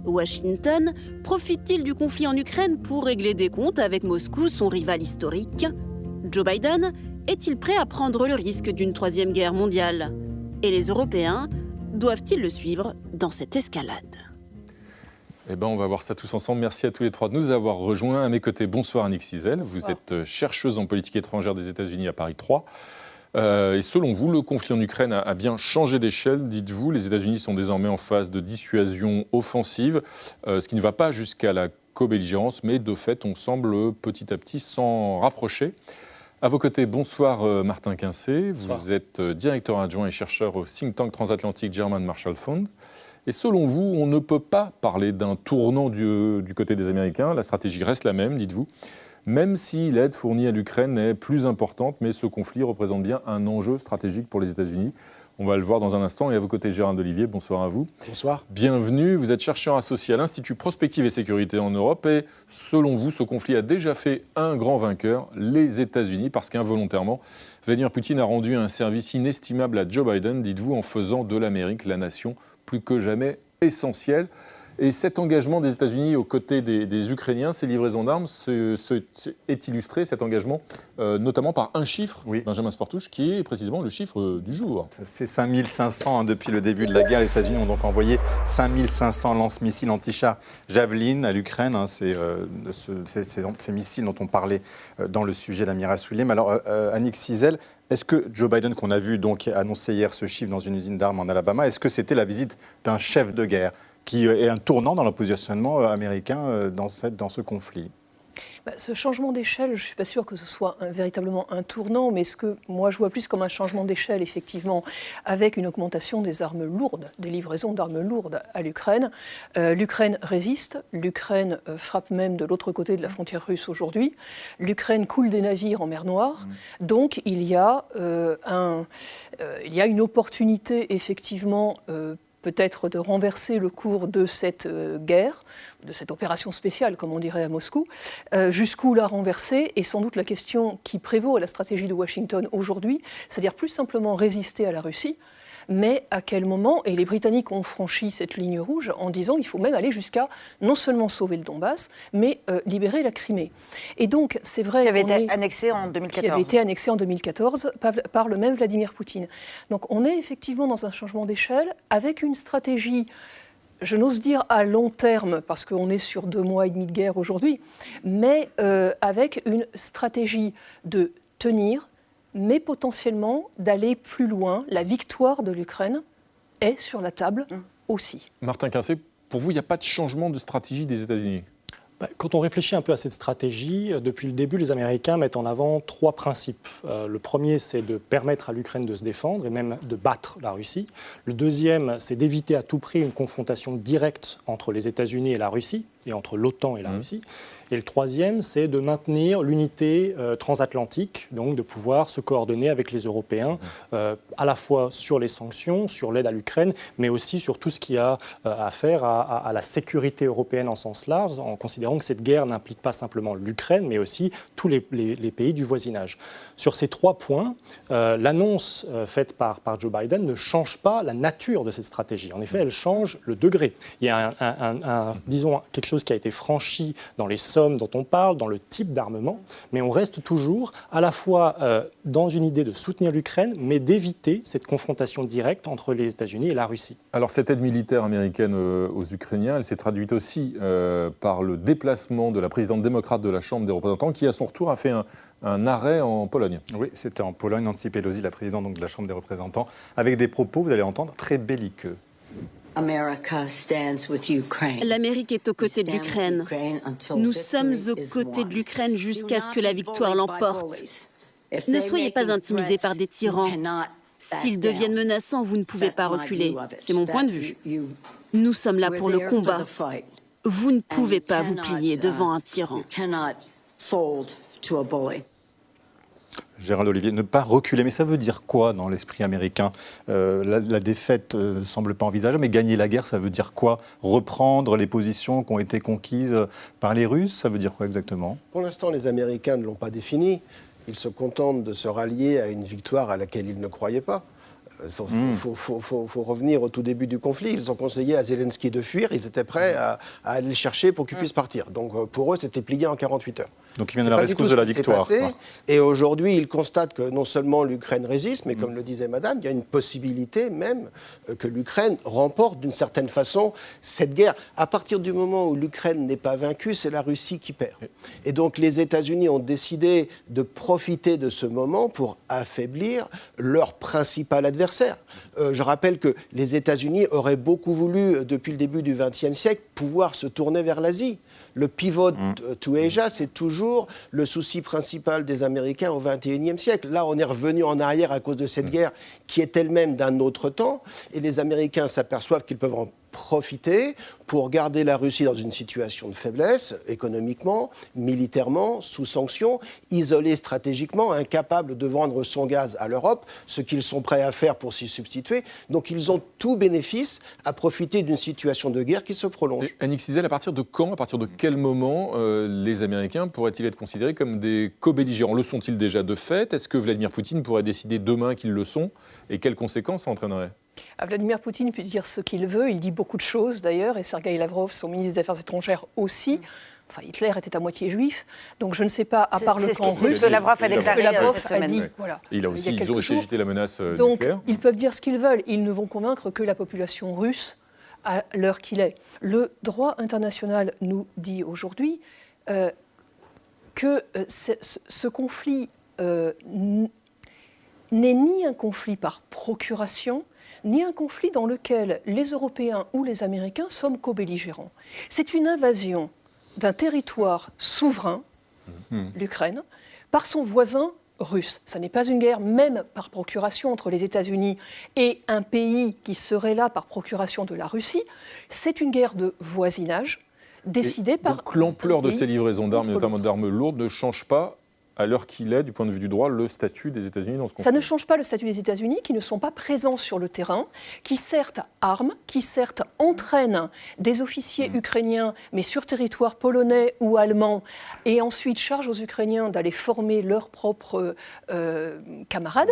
Washington profite-t-il du conflit en Ukraine pour régler des comptes avec Moscou, son rival historique? Joe Biden est-il prêt à prendre le risque d'une troisième guerre mondiale? Et les Européens doivent-ils le suivre dans cette escalade? Eh ben, on va voir ça tous ensemble. Merci à tous les trois de nous avoir rejoints. À mes côtés, bonsoir Annick Cizel. Vous êtes chercheuse en politique étrangère des États-Unis à Paris 3. Euh, et selon vous, le conflit en Ukraine a, bien changé d'échelle, dites-vous? Les États-Unis sont désormais en phase de dissuasion offensive, euh, ce qui ne va pas jusqu'à la co-belligérance, mais de fait, on semble petit à petit s'en rapprocher. À vos côtés, bonsoir euh, Martin Quincé. Vous êtes directeur adjoint et chercheur au think tank transatlantique German Marshall Fund. Et selon vous, on ne peut pas parler d'un tournant du côté des Américains. La stratégie reste la même, dites-vous même si l'aide fournie à l'Ukraine est plus importante, mais ce conflit représente bien un enjeu stratégique pour les États-Unis. On va le voir dans un instant. Et à vos côtés, Gérard Olivier, bonsoir à vous. Bonsoir. Bienvenue. Vous êtes chercheur associé à l'Institut Prospective et Sécurité en Europe. Et selon vous, ce conflit a déjà fait un grand vainqueur, les États-Unis, parce qu'involontairement, Vladimir Poutine a rendu un service inestimable à Joe Biden, dites-vous, en faisant de l'Amérique la nation plus que jamais essentielle. Et cet engagement des États-Unis aux côtés des, Ukrainiens, ces livraisons d'armes, est illustré, cet engagement, euh, notamment par un chiffre, Benjamin Sportouche, qui est précisément le chiffre du jour. Ça fait 5500 hein, depuis le début de la guerre. Les États-Unis ont donc envoyé 5500 lance-missiles anti-chars Javelin à l'Ukraine. Hein, c'est euh, ces missiles dont on parlait euh, dans le sujet d'Amira Soulim. Alors, Annick Cizel, est-ce que Joe Biden, qu'on a vu donc annoncer hier ce chiffre dans une usine d'armes en Alabama, est-ce que c'était la visite d'un chef de guerre qui est un tournant dans le positionnement euh, américain euh, dans, cette, dans ce conflit bah, ce changement d'échelle, je ne suis pas sûre que ce soit véritablement un tournant, mais ce que moi je vois plus comme un changement d'échelle, effectivement, avec une augmentation des armes lourdes, des livraisons d'armes lourdes à l'Ukraine. Euh, L'Ukraine résiste, l'Ukraine euh, frappe même de l'autre côté de la frontière russe aujourd'hui. L'Ukraine coule des navires en mer Noire. Mmh. Donc il y, a, euh, un, il y a une opportunité, effectivement, peut-être de renverser le cours de cette euh, guerre, de cette opération spéciale, comme on dirait à Moscou, euh, jusqu'où la renverser est sans doute la question qui prévaut à la stratégie de Washington aujourd'hui, c'est-à-dire plus simplement résister à la Russie, mais à quel moment Et les Britanniques ont franchi cette ligne rouge en disant il faut même aller jusqu'à non seulement sauver le Donbass, mais euh, libérer la Crimée. Et donc, c'est vrai. Qui avait été annexé en 2014. Qui avait été annexé en 2014 par, le même Vladimir Poutine. Donc, on est effectivement dans un changement d'échelle avec une stratégie je n'ose dire à long terme, parce qu'on est sur deux mois et demi de guerre aujourd'hui, mais euh, avec une stratégie de tenir, mais potentiellement d'aller plus loin. La victoire de l'Ukraine est sur la table mmh. aussi. Martin Quincé, pour vous, il n'y a pas de changement de stratégie des États-Unis? Bah, quand on réfléchit un peu à cette stratégie, euh, depuis le début, les Américains mettent en avant trois principes. Euh, le premier, c'est de permettre à l'Ukraine de se défendre et même de battre la Russie. Le deuxième, c'est d'éviter à tout prix une confrontation directe entre les États-Unis et la Russie, et entre l'OTAN et la mmh. Russie. Et le troisième, c'est de maintenir l'unité euh, transatlantique, donc de pouvoir se coordonner avec les Européens, euh, à la fois sur les sanctions, sur l'aide à l'Ukraine, mais aussi sur tout ce qui a euh, à faire à, la sécurité européenne en sens large, en considérant que cette guerre n'implique pas simplement l'Ukraine, mais aussi tous les, pays du voisinage. Sur ces trois points, l'annonce faite par, Joe Biden ne change pas la nature de cette stratégie. En effet, elle change le degré. Il y a disons, quelque chose qui a été franchi dans les dont on parle, dans le type d'armement, mais on reste toujours à la fois euh, dans une idée de soutenir l'Ukraine, mais d'éviter cette confrontation directe entre les États-Unis et la Russie. Alors cette aide militaire américaine euh, aux Ukrainiens, elle s'est traduite aussi euh, par le déplacement de la présidente démocrate de la Chambre des représentants, qui à son retour a fait un, un arrêt en Pologne. Oui, c'était en Pologne, Nancy Pelosi, la présidente donc, de la Chambre des représentants, avec des propos, vous allez entendre, très belliqueux. L'Amérique est aux côtés de l'Ukraine. Nous sommes aux côtés de l'Ukraine jusqu'à ce que la victoire l'emporte. Ne soyez pas intimidés par des tyrans. S'ils deviennent menaçants, vous ne pouvez pas reculer. C'est mon point de vue. Nous sommes là pour le combat. Vous ne pouvez pas vous plier devant un tyran. Gérald Olivier, ne pas reculer. Mais ça veut dire quoi dans l'esprit américain? Euh, la, défaite ne euh, semble pas envisageable, mais gagner la guerre, ça veut dire quoi? Reprendre les positions qui ont été conquises par les Russes Ça veut dire quoi exactement? Pour l'instant, les Américains ne l'ont pas défini. Ils se contentent de se rallier à une victoire à laquelle ils ne croyaient pas. Il hmm. faut, revenir au tout début du conflit. Ils ont conseillé à Zelensky de fuir. Ils étaient prêts à, aller le chercher pour qu'il hmm. puisse partir. Donc euh, pour eux, c'était plié en 48 heures. Donc ils viennent à la rescousse de la victoire. Et aujourd'hui, ils constatent que non seulement l'Ukraine résiste, mais comme le disait Madame, il y a une possibilité même euh, que l'Ukraine remporte d'une certaine façon cette guerre. À partir du moment où l'Ukraine n'est pas vaincue, c'est la Russie qui perd. Et donc les États-Unis ont décidé de profiter de ce moment pour affaiblir leur principal adversaire. Euh, je rappelle que les États-Unis auraient beaucoup voulu, euh, depuis le début du XXe siècle, pouvoir se tourner vers l'Asie. Le pivot mm. to Asia, c'est toujours le souci principal des Américains au XXIe siècle. Là, on est revenu en arrière à cause de cette mm. guerre qui est elle-même d'un autre temps, et les Américains s'aperçoivent qu'ils peuvent en profiter pour garder la Russie dans une situation de faiblesse, économiquement, militairement, sous sanctions, isolée stratégiquement, incapable de vendre son gaz à l'Europe, ce qu'ils sont prêts à faire pour s'y substituer. Donc ils ont tout bénéfice à profiter d'une situation de guerre qui se prolonge. Annick Cizel, à partir de quand, à partir de quel moment euh, les Américains pourraient-ils être considérés comme des co-belligérants? Le sont-ils déjà de fait? Est-ce que Vladimir Poutine pourrait décider demain qu'ils le sont? Et quelles conséquences ça entraînerait? Vladimir Poutine peut dire ce qu'il veut, il dit beaucoup de choses d'ailleurs, et Sergei Lavrov, son ministre des Affaires étrangères aussi. Enfin, Hitler était à moitié juif, donc je ne sais pas, à part le camp russe... C'est ce que Lavrov a déclaré euh, cette semaine. voilà, il a aussi, ils ont aussi agité la menace euh, donc, ils peuvent dire ce qu'ils veulent, ils ne vont convaincre que la population russe à l'heure qu'il est. Le droit international nous dit aujourd'hui euh, que ce, conflit n'est ni un conflit par procuration, ni un conflit dans lequel les Européens ou les Américains sommes co-belligérants. C'est une invasion d'un territoire souverain, mmh. l'Ukraine, par son voisin russe. Ce n'est pas une guerre, même par procuration, entre les États-Unis et un pays qui serait là par procuration de la Russie. C'est une guerre de voisinage décidée par. Donc l'ampleur de ces livraisons d'armes, notamment d'armes lourdes, ne change pas à l'heure qu'il est, du point de vue du droit, le statut des États-Unis dans ce conflit Ça ne change pas le statut des États-Unis, qui ne sont pas présents sur le terrain, qui certes arment, qui certes entraînent des officiers mmh. ukrainiens, mais sur territoire polonais ou allemand, et ensuite chargent aux Ukrainiens d'aller former leurs propres euh, camarades.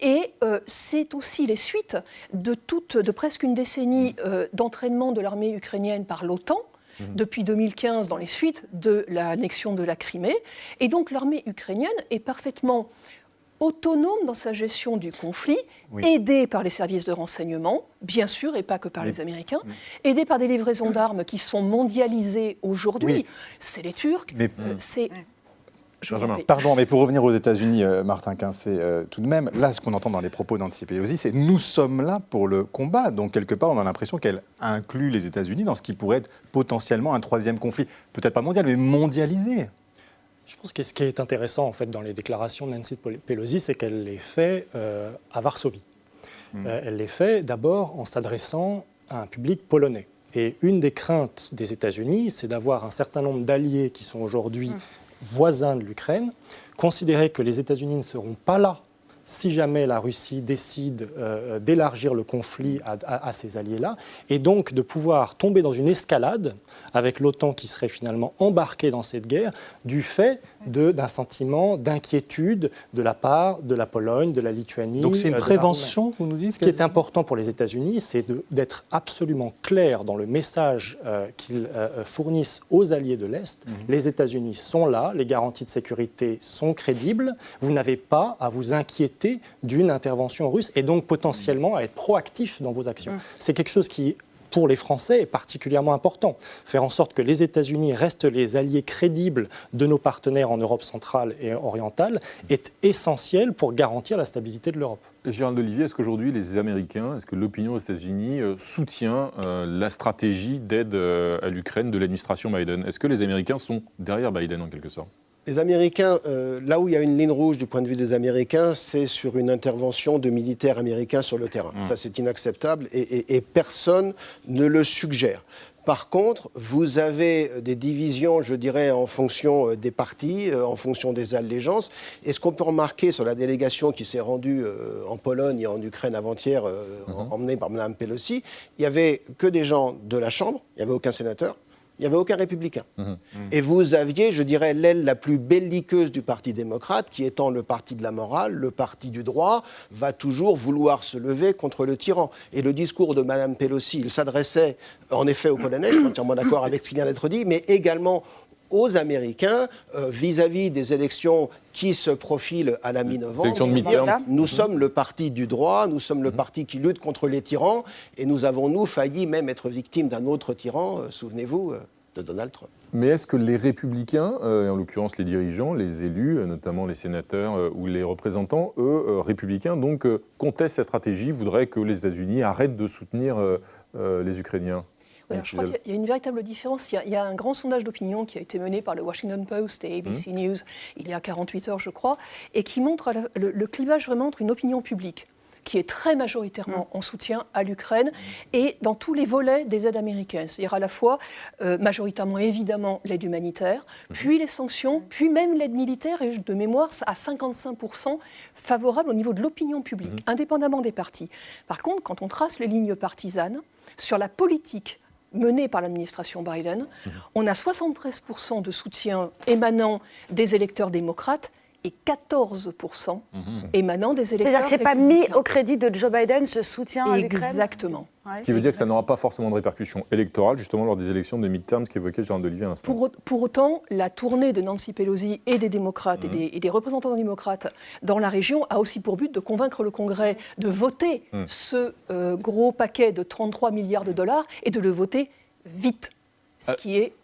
Et euh, c'est aussi les suites de, toute, de presque une décennie euh, d'entraînement de l'armée ukrainienne par l'OTAN, Mhm. depuis 2015 dans les suites de l'annexion de la Crimée. Et donc l'armée ukrainienne est parfaitement autonome dans sa gestion du conflit, aidée par les services de renseignement, bien sûr, et pas que par les Américains, aidée par des livraisons d'armes qui sont mondialisées aujourd'hui. C'est les Turcs, euh, Pardon, mais pour revenir aux États-Unis, euh, Martin Quincé, euh, tout de même, là, ce qu'on entend dans les propos d'Anti Pelosi, c'est nous sommes là pour le combat. Donc, quelque part, on a l'impression qu'elle inclut les États-Unis dans ce qui pourrait être potentiellement un troisième conflit, peut-être pas mondial, mais mondialisé. Je pense que ce qui est intéressant, en fait, dans les déclarations de Nancy Pelosi, c'est qu'elle les fait euh, à Varsovie. Hmm. elle les fait d'abord en s'adressant à un public polonais. Et une des craintes des États-Unis, c'est d'avoir un certain nombre d'alliés qui sont aujourd'hui hmm voisins de l'Ukraine, considérer que les États-Unis ne seront pas là si jamais la Russie décide euh, d'élargir le conflit à, ces alliés-là, et donc de pouvoir tomber dans une escalade avec l'OTAN qui serait finalement embarquée dans cette guerre du fait d'un sentiment d'inquiétude de la part de la Pologne, de la Lituanie. Donc c'est une prévention, vous nous dites Ce qui est important pour les États-Unis, c'est d'être absolument clair dans le message euh, qu'ils euh, fournissent aux alliés de l'Est. Mhm. Les États-Unis sont là, les garanties de sécurité sont crédibles, vous n'avez pas à vous inquiéter d'une intervention russe et donc potentiellement à être proactif dans vos actions. Mhm. C'est quelque chose qui pour les Français est particulièrement important. Faire en sorte que les États-Unis restent les alliés crédibles de nos partenaires en Europe centrale et orientale est essentiel pour garantir la stabilité de l'Europe. Gérald Olivier, est-ce qu'aujourd'hui les Américains, est-ce que l'opinion aux États-Unis euh, soutient euh, la stratégie d'aide euh, à l'Ukraine de l'administration Biden? Est-ce que les Américains sont derrière Biden en quelque sorte? Les Américains, euh, là où il y a une ligne rouge du point de vue des Américains, c'est sur une intervention de militaires américains sur le terrain. Mmh. Ça, c'est inacceptable et, personne ne le suggère. Par contre, vous avez des divisions, je dirais, en fonction euh, des partis, euh, en fonction des allégeances. Et ce qu'on peut remarquer sur la délégation qui s'est rendue en Pologne et en Ukraine avant-hier, mmh. emmenée par Mme Pelosi, il n'y avait que des gens de la Chambre, il n'y avait aucun sénateur il n'y avait aucun républicain. Mmh. Mmh. Et vous aviez, je dirais, l'aile la plus belliqueuse du Parti démocrate, qui étant le parti de la morale, le parti du droit, va toujours vouloir se lever contre le tyran. Et le discours de Mme Pelosi, il s'adressait en effet aux Polonais, je suis entièrement d'accord avec ce qui vient d'être dit, mais également aux Américains euh, vis-à-vis des élections qui se profilent à la mi-novembre. Nous sommes le parti du droit, nous sommes le parti qui lutte contre les tyrans, et nous avons, nous, failli même être victimes d'un autre tyran, euh, souvenez-vous, euh, de Donald Trump. Mais est-ce que les républicains, en l'occurrence les dirigeants, les élus, notamment les sénateurs ou les représentants, eux, républicains, donc contestent cette stratégie, voudraient que les États-Unis arrêtent de soutenir les Ukrainiens? Je crois qu'il y a une véritable différence. Il y a, un grand sondage d'opinion qui a été mené par le Washington Post et ABC mmh. News il y a 48 heures, je crois, et qui montre le, clivage vraiment entre une opinion publique qui est très majoritairement mmh. en soutien à l'Ukraine et dans tous les volets des aides américaines, c'est-à-dire à la fois euh, majoritairement évidemment l'aide humanitaire, mmh. puis les sanctions, puis même l'aide militaire, et de mémoire à 55% favorable au niveau de l'opinion publique, indépendamment des partis. Par contre, quand on trace les lignes partisanes sur la politique menée par l'administration Biden, on a 73% de soutien émanant des électeurs démocrates et 14% émanant des électeurs. C'est-à-dire que ce n'est pas mis au crédit de Joe Biden ce soutien à l'Ukraine Exactement. Ce qui veut dire que ça n'aura pas forcément de répercussions électorales, justement, lors des élections de midterms qu'évoquait Jean Olivier à l'instant. Pour, pour, autant, la tournée de Nancy Pelosi et des démocrates et, mmh. des, représentants démocrates dans la région a aussi pour but de convaincre le Congrès de voter mmh. ce euh, gros paquet de 33 milliards de dollars et de le voter vite, ce euh, qui est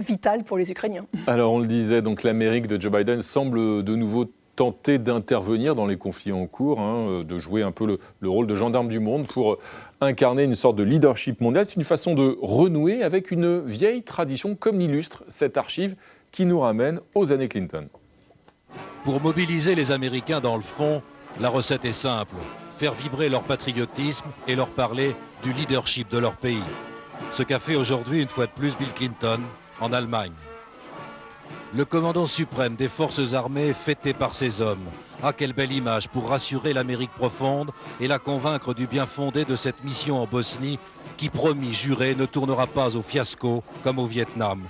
vital pour les Ukrainiens. Alors on le disait, donc l'Amérique de Joe Biden semble de nouveau tenter d'intervenir dans les conflits en cours, hein, de jouer un peu le, rôle de gendarme du monde pour incarner une sorte de leadership mondial. C'est une façon de renouer avec une vieille tradition, comme l'illustre cette archive qui nous ramène aux années Clinton. Pour mobiliser les Américains dans le fond, la recette est simple. Faire vibrer leur patriotisme et leur parler du leadership de leur pays. Ce qu'a fait aujourd'hui une fois de plus Bill Clinton en Allemagne. Le commandant suprême des forces armées fêté par ses hommes. Ah, quelle belle image pour rassurer l'Amérique profonde et la convaincre du bien fondé de cette mission en Bosnie qui, promis, juré, ne tournera pas au fiasco comme au Vietnam.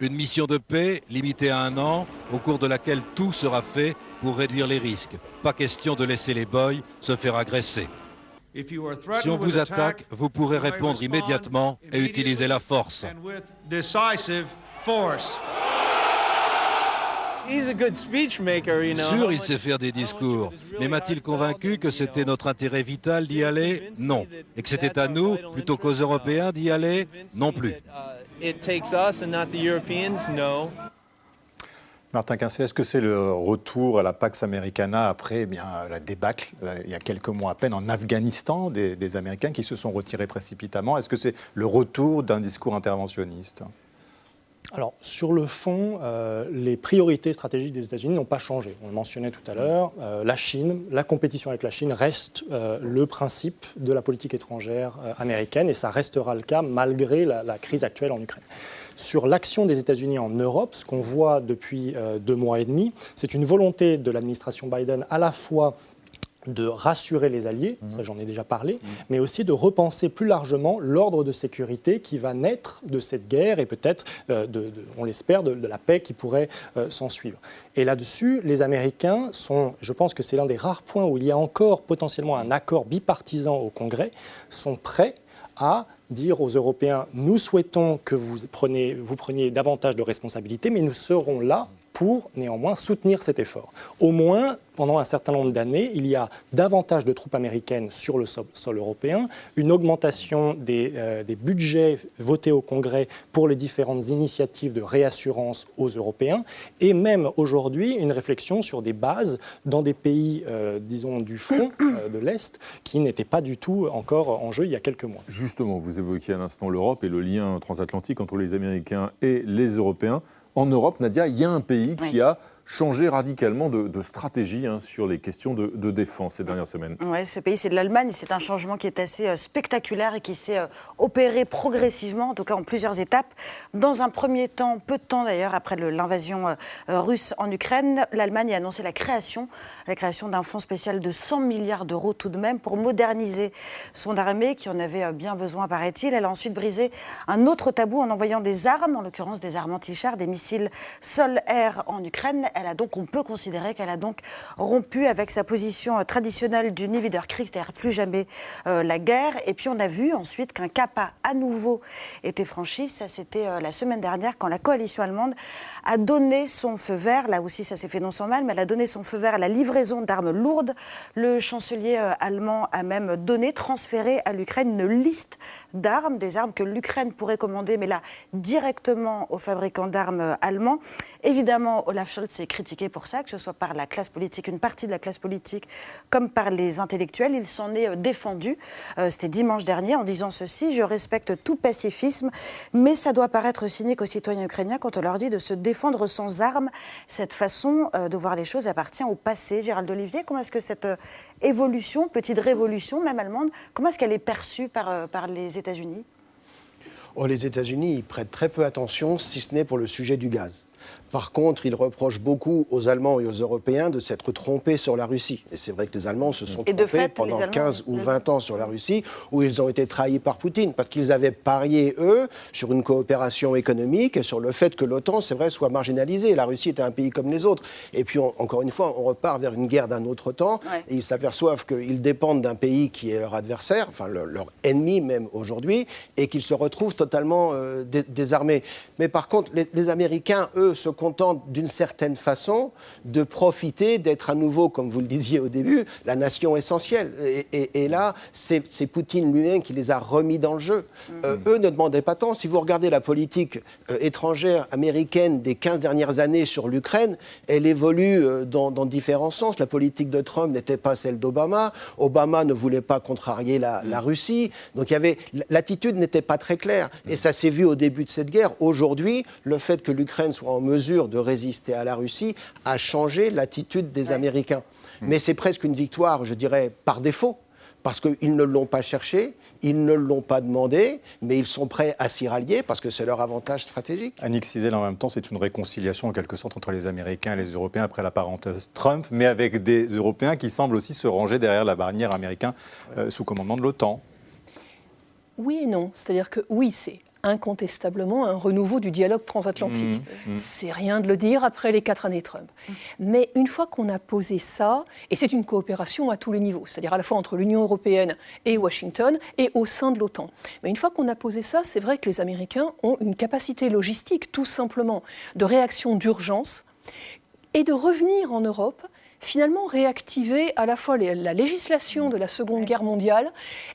Une mission de paix limitée à un an, au cours de laquelle tout sera fait pour réduire les risques. Pas question de laisser les boys se faire agresser. Si on vous attaque, vous pourrez répondre immédiatement et utiliser la force. Sûr, il sait faire des discours, mais m'a-t-il convaincu que c'était notre intérêt vital d'y aller? Non. Et que c'était à nous, plutôt qu'aux Européens, d'y aller? Non plus. Martin Quincé, est-ce que c'est le retour à la Pax Americana après eh bien, la débâcle, euh, il y a quelques mois à peine, en Afghanistan, des Américains qui se sont retirés précipitamment? Est-ce que c'est le retour d'un discours interventionniste? Alors, sur le fond, euh, les priorités stratégiques des États-Unis n'ont pas changé. On le mentionnait tout à l'heure, euh, la Chine, la compétition avec la Chine reste le principe de la politique étrangère américaine et ça restera le cas malgré la crise actuelle en Ukraine. Sur l'action des États-Unis en Europe, ce qu'on voit depuis deux mois et demi, c'est une volonté de l'administration Biden à la fois de rassurer les alliés, ça mhm. j'en ai déjà parlé, mhm. mais aussi de repenser plus largement l'ordre de sécurité qui va naître de cette guerre et peut-être, euh, on l'espère, de, la paix qui pourrait euh, s'en suivre. Et là-dessus, les Américains sont, je pense que c'est l'un des rares points où il y a encore potentiellement un accord bipartisan au Congrès, sont prêts à dire aux Européens, nous souhaitons que vous preniez, davantage de responsabilités, mais nous serons là pour néanmoins soutenir cet effort. Au moins, pendant un certain nombre d'années, il y a davantage de troupes américaines sur le sol, européen, une augmentation des, euh, des, budgets votés au Congrès pour les différentes initiatives de réassurance aux Européens, et même aujourd'hui une réflexion sur des bases dans des pays, euh, disons, du front euh, de l'Est, qui n'étaient pas du tout encore en jeu il y a quelques mois. Justement, vous évoquiez à l'instant l'Europe et le lien transatlantique entre les Américains et les Européens en Europe, Nadia, il y a un pays qui a changé radicalement de, stratégie hein, sur les questions de, défense ces dernières semaines. Oui, ce pays, c'est de l'Allemagne. C'est un changement qui est assez euh, spectaculaire et qui s'est euh, opéré progressivement, en tout cas en plusieurs étapes. Dans un premier temps, peu de temps d'ailleurs, après l'invasion euh, russe en Ukraine, l'Allemagne a annoncé la création, la création d'un fonds spécial de 100 milliards d'euros tout de même pour moderniser son armée, qui en avait bien besoin, paraît-il. Elle a ensuite brisé un autre tabou en envoyant des armes, en l'occurrence des armes anti-chars, des missiles sol-air en Ukraine elle a donc, on peut considérer qu'elle a donc rompu avec sa position euh, traditionnelle du Krieg, c'est-à-dire plus jamais euh, la guerre. Et puis on a vu ensuite qu'un cap a à nouveau été franchi. Ça, c'était euh, la semaine dernière quand la coalition allemande a donné son feu vert. Là aussi, ça s'est fait non sans mal, mais elle a donné son feu vert à la livraison d'armes lourdes. Le chancelier allemand a même donné, transféré à l'Ukraine une liste d'armes, des armes que l'Ukraine pourrait commander, mais là directement aux fabricants d'armes allemands. Évidemment, Olaf Scholz est critiqué pour ça, que ce soit par la classe politique, une partie de la classe politique, comme par les intellectuels. Il s'en est euh, défendu, euh, c'était dimanche dernier, en disant ceci Je respecte tout pacifisme, mais ça doit paraître cynique aux citoyens ukrainiens quand on leur dit de se défendre sans armes. Cette façon euh, de voir les choses appartient au passé. Gérald Olivier, comment est-ce que cette évolution, petite révolution, même allemande, comment est-ce qu'elle est perçue par, par les États-Unis? Oh, Les États-Unis, prêtent très peu attention, si ce n'est pour le sujet du gaz. Par contre, il reproche beaucoup aux Allemands et aux Européens de s'être trompés sur la Russie. Et c'est vrai que les Allemands se sont trompés pendant 15 ou 20 ans sur la Russie, où ils ont été trahis par Poutine, parce qu'ils avaient parié, eux, sur une coopération économique et sur le fait que l'OTAN, c'est vrai, soit marginalisée. La Russie était un pays comme les autres. Et puis, encore une fois, on repart vers une guerre d'un autre temps, et ils s'aperçoivent qu'ils dépendent d'un pays qui est leur adversaire, enfin leur ennemi même aujourd'hui, et qu'ils se retrouvent totalement euh, désarmés. Mais par contre, les, les Américains, eux, se contente d'une certaine façon de profiter, d'être à nouveau, comme vous le disiez au début, la nation essentielle. Et, là, c'est Poutine lui-même qui les a remis dans le jeu. Euh, eux ne demandaient pas tant. Si vous regardez la politique euh, étrangère américaine des 15 dernières années sur l'Ukraine, elle évolue euh, dans, différents sens. La politique de Trump n'était pas celle d'Obama. Obama ne voulait pas contrarier la, la Russie. Donc il y avait l'attitude n'était pas très claire. Et ça s'est vu au début de cette guerre. Aujourd'hui, le fait que l'Ukraine soit en mesure de résister à la Russie a changé l'attitude des Américains. Mais c'est presque une victoire, je dirais, par défaut, parce qu'ils ne l'ont pas cherché, ils ne l'ont pas demandé, mais ils sont prêts à s'y rallier parce que c'est leur avantage stratégique. Annick Cizel, en même temps, c'est une réconciliation en quelque sorte entre les Américains et les Européens après la parenthèse Trump, mais avec des Européens qui semblent aussi se ranger derrière la barrière américaine euh, sous commandement de l'OTAN. Oui et non. C'est-à-dire que oui, c'est incontestablement un renouveau du dialogue transatlantique. Mmh, mmh. C'est rien de le dire après les quatre années Trump. Mais une fois qu'on a posé ça, et c'est une coopération à tous les niveaux, c'est-à-dire à la fois entre l'Union européenne et Washington et au sein de l'OTAN. Mais une fois qu'on a posé ça, c'est vrai que les Américains ont une capacité logistique, tout simplement, de réaction d'urgence et de revenir en Europe finalement réactiver à la fois la législation de la Seconde Guerre mondiale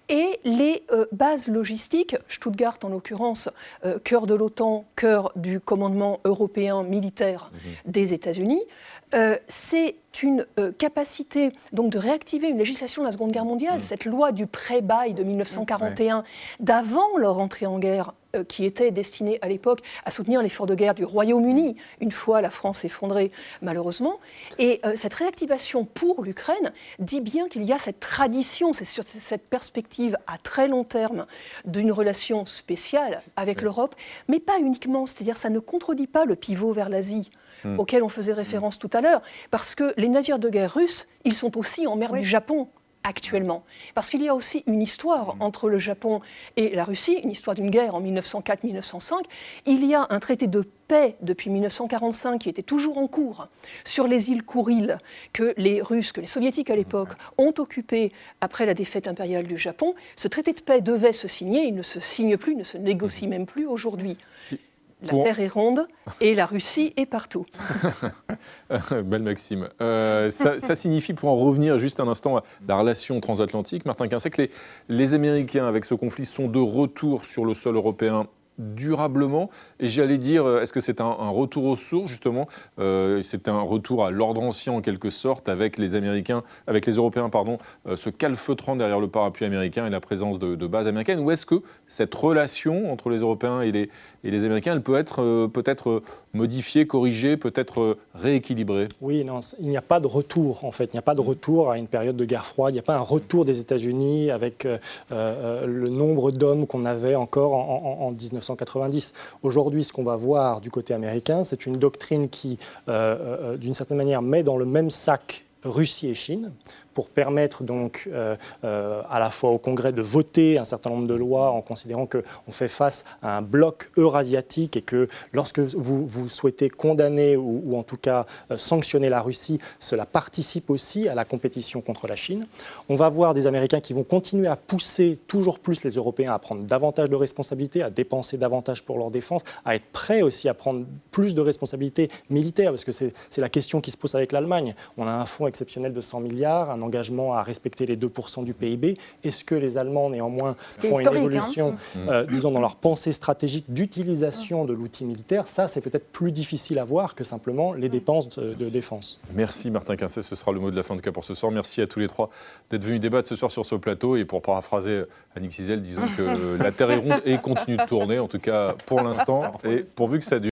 et les euh, bases logistiques, Stuttgart en l'occurrence, euh, cœur de l'OTAN, cœur du commandement européen militaire mhm. des États-Unis. Euh, c'est une capacité donc de réactiver une législation de la Seconde Guerre mondiale, mhm. cette loi du pré-bail de 1941, d'avant leur entrée en guerre euh, qui était destiné à l'époque à soutenir l'effort de guerre du Royaume-Uni, une fois la France effondrée malheureusement. Et euh, cette réactivation pour l'Ukraine dit bien qu'il y a cette tradition, c'est cette perspective à très long terme d'une relation spéciale avec l'Europe, mais pas uniquement, c'est-à-dire ça ne contredit pas le pivot vers l'Asie hmm. auquel on faisait référence tout à l'heure, parce que les navires de guerre russes, ils sont aussi en mer du Japon actuellement. Parce qu'il y a aussi une histoire mm. entre le Japon et la Russie, une histoire d'une guerre en 1904-1905. Il y a un traité de paix depuis 1945 qui était toujours en cours sur les îles Kouril que les Russes, que les Soviétiques à l'époque ont occupé après la défaite impériale du Japon. Ce traité de paix devait se signer, il ne se signe plus, il ne se négocie même plus aujourd'hui. La Terre est ronde et la Russie est partout. Belle Maxime. Euh, ça, signifie, pour en revenir juste un instant à la relation transatlantique, Martin Quincet, que les, les Américains, avec ce conflit, sont de retour sur le sol européen durablement. Et j'allais dire, euh, est-ce que c'est un, retour aux sources, justement euh, C'est un retour à l'ordre ancien, en quelque sorte, avec les Américains, avec les Européens, pardon, euh, se calfeutrant derrière le parapluie américain et la présence de, bases américaines? Ou est-ce que cette relation entre les Européens et les, et les Américains, elle peut être peut-être modifiée, corrigée, peut-être rééquilibrée? Oui, il n'y a pas de retour, en fait. Il n'y a pas de retour à une période de guerre froide. Il n'y a pas un retour des États-Unis avec le nombre d'hommes qu'on avait encore en, en, en 19 1990. Aujourd'hui, ce qu'on va voir du côté américain, c'est une doctrine qui, euh, euh, d'une certaine manière, met dans le même sac Russie et Chine pour permettre donc euh, euh, à la fois au Congrès de voter un certain nombre de lois en considérant qu'on fait face à un bloc eurasiatique et que lorsque vous, vous souhaitez condamner ou, en tout cas euh, sanctionner la Russie, cela participe aussi à la compétition contre la Chine. On va voir des Américains qui vont continuer à pousser toujours plus les Européens à prendre davantage de responsabilités, à dépenser davantage pour leur défense, à être prêts aussi à prendre plus de responsabilités militaires, parce que c'est la question qui se pose avec l'Allemagne. On a un fonds exceptionnel de 100 milliards, engagement à respecter les 2% du PIB. Est-ce que les Allemands, néanmoins, font une hein. évolution, euh, disons, dans leur pensée stratégique d'utilisation de l'outil militaire? Ça, c'est peut-être plus difficile à voir que simplement les dépenses de, défense. Merci Martin Quincet, ce sera le mot de la fin de cas pour ce soir. Merci à tous les trois d'être venus débattre ce soir sur ce plateau. Et pour paraphraser Annick Cizel, disons que la Terre est ronde et continue de tourner, en tout cas pour l'instant, et pourvu que ça dure.